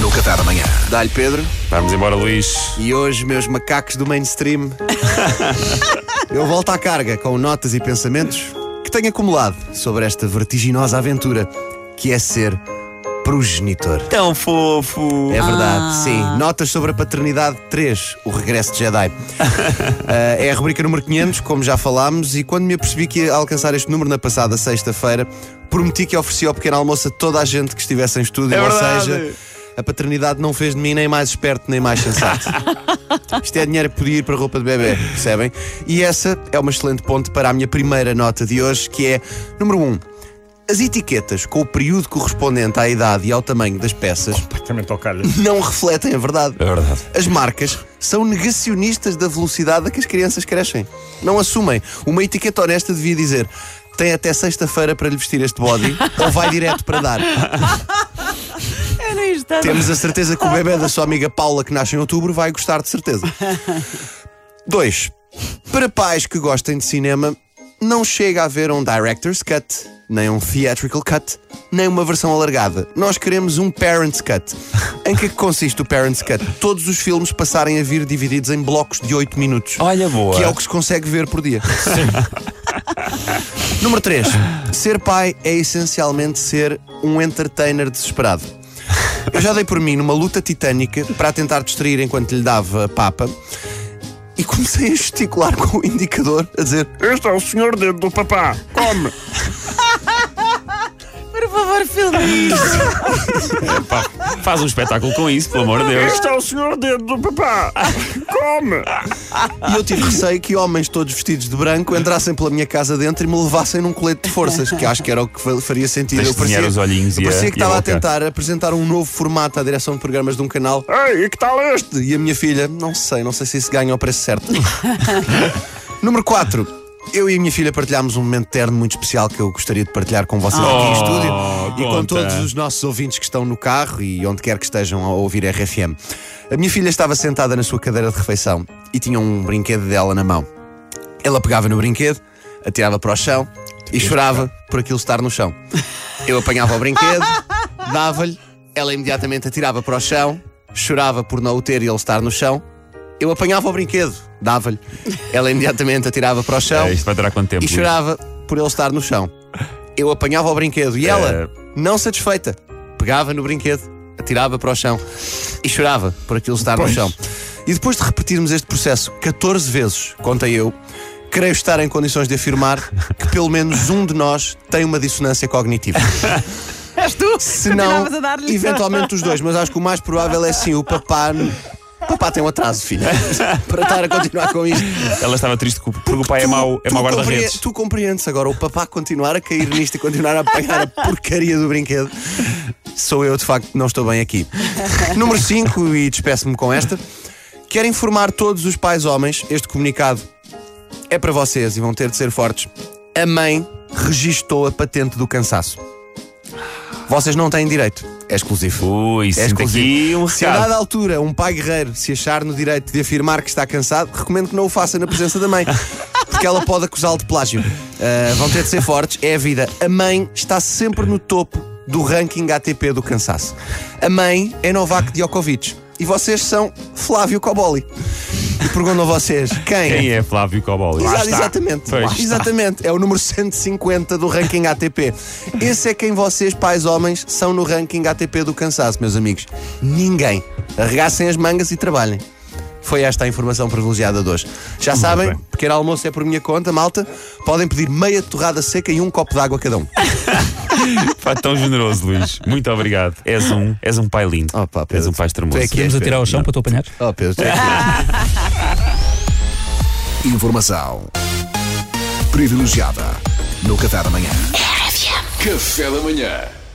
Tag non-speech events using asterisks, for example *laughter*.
no Café da Manhã. Dá-lhe Pedro. Vamos embora, Luís. E hoje, meus macacos do mainstream, *laughs* eu volto à carga com notas e pensamentos que tenho acumulado sobre esta vertiginosa aventura que é ser progenitor. Tão fofo. É verdade, sim. Notas sobre a paternidade 3, o regresso de Jedi. Uh, *laughs* é a rubrica número 500, como já falámos, e quando me apercebi que ia alcançar este número na passada sexta-feira, prometi que oferecia ao pequeno almoço a toda a gente que estivesse em estúdio, É ou verdade. seja, a paternidade não fez de mim nem mais esperto nem mais sensato. *laughs* Isto é dinheiro que podia ir para roupa de bebê, percebem? E essa é uma excelente ponte para a minha primeira nota de hoje, que é número 1. Um, as etiquetas com o período correspondente à idade e ao tamanho das peças Completamente ao calho. não refletem a verdade. É verdade. As marcas são negacionistas da velocidade a que as crianças crescem. Não assumem. Uma etiqueta honesta devia dizer: tem até sexta-feira para lhe vestir este body ou vai direto para dar. *laughs* Temos a certeza que o bebê da sua amiga Paula, que nasce em outubro, vai gostar de certeza. 2. Para pais que gostem de cinema, não chega a haver um Director's Cut, nem um Theatrical Cut, nem uma versão alargada. Nós queremos um Parent's Cut. Em que é que consiste o Parent's Cut? Todos os filmes passarem a vir divididos em blocos de 8 minutos. Olha, boa. Que é o que se consegue ver por dia. Número 3. Ser pai é essencialmente ser um entertainer desesperado. Eu já dei por mim numa luta titânica para tentar distrair enquanto lhe dava papa e comecei a gesticular com o indicador a dizer: Este é o senhor dedo do papá. Come. Por favor, filme Pá, faz um espetáculo com isso, pelo amor de Deus. Este é o senhor dedo do papá. Come. E eu tive receio que homens todos vestidos de branco entrassem pela minha casa dentro e me levassem num colete de forças, que acho que era o que fa- faria sentido. De desenhar os olhinhos eu parecia que estava a tentar apresentar um novo formato à direção de programas de um canal. Ei, e que tal este? E a minha filha, não sei, não sei se isso ganha o preço certo. *laughs* Número 4. Eu e a minha filha partilhámos um momento terno muito especial que eu gostaria de partilhar com vocês aqui em Oh, estúdio e com conta. todos os nossos ouvintes que estão no carro e onde quer que estejam a ouvir RFM. A minha filha estava sentada na sua cadeira de refeição e tinha um brinquedo dela na mão. Ela pegava no brinquedo, atirava para o chão e chorava por aquilo estar no chão. Eu apanhava o brinquedo, dava-lhe, ela imediatamente atirava para o chão, chorava por não o ter e ele estar no chão. Eu apanhava o brinquedo, dava-lhe, ela imediatamente atirava para o chão É, isto vai durar quanto tempo? e chorava por ele estar no chão. Eu apanhava o brinquedo e ela, É. não satisfeita, pegava no brinquedo, atirava para o chão e chorava por aquilo estar no Pois. chão. E depois de repetirmos este processo 14 vezes, contei eu, creio estar em condições de afirmar que pelo menos um de nós tem uma dissonância cognitiva. És tu? Se não, eventualmente os dois, mas acho que o mais provável é sim o papá. Papá tem um atraso, filha, *laughs* para estar a continuar com isto. Ela estava triste porque o pai é Tu- mau, é mau guarda-redes. Tu compreendes agora o papá continuar a cair nisto e continuar a apanhar a porcaria do brinquedo. Sou eu, de facto, que não estou bem aqui. Número 5, e despeço-me com esta. Quero informar todos os pais homens, este comunicado é para vocês e vão ter de ser fortes. A mãe registou a patente do cansaço. Vocês não têm direito. É exclusivo. Ui, É exclusivo. um Se a dada altura um pai guerreiro se achar no direito de afirmar que está cansado, recomendo que não o faça na presença da mãe, *laughs* porque ela pode acusá-lo de plágio. Ah, vão ter de ser fortes, é a vida. A mãe está sempre no topo do ranking ATP do cansaço. A mãe é Novak Djokovic e vocês são Flávio Coboli. E perguntam a vocês quem? Quem é Flávio Coboli? Exa- Lá está. exatamente, Pois. Lá está. exatamente. É o número 150 do ranking ATP. Esse é quem vocês, pais homens, são no ranking ATP do cansaço, meus amigos. Ninguém. Arregassem as mangas e trabalhem. Foi esta a informação privilegiada de hoje. Já sabem, bem. pequeno almoço é por minha conta, malta. Podem pedir meia torrada seca e um copo de água cada um. *laughs* Pá, tão generoso, Luís. Muito obrigado. És um, és um pai lindo. Oh, pá, Pedro, és um pai extremoso. é que Podemos atirar ao chão para tu apanhar? Oh, Pedro, é que. *laughs* Informação privilegiada no Café da Manhã. Café da manhã.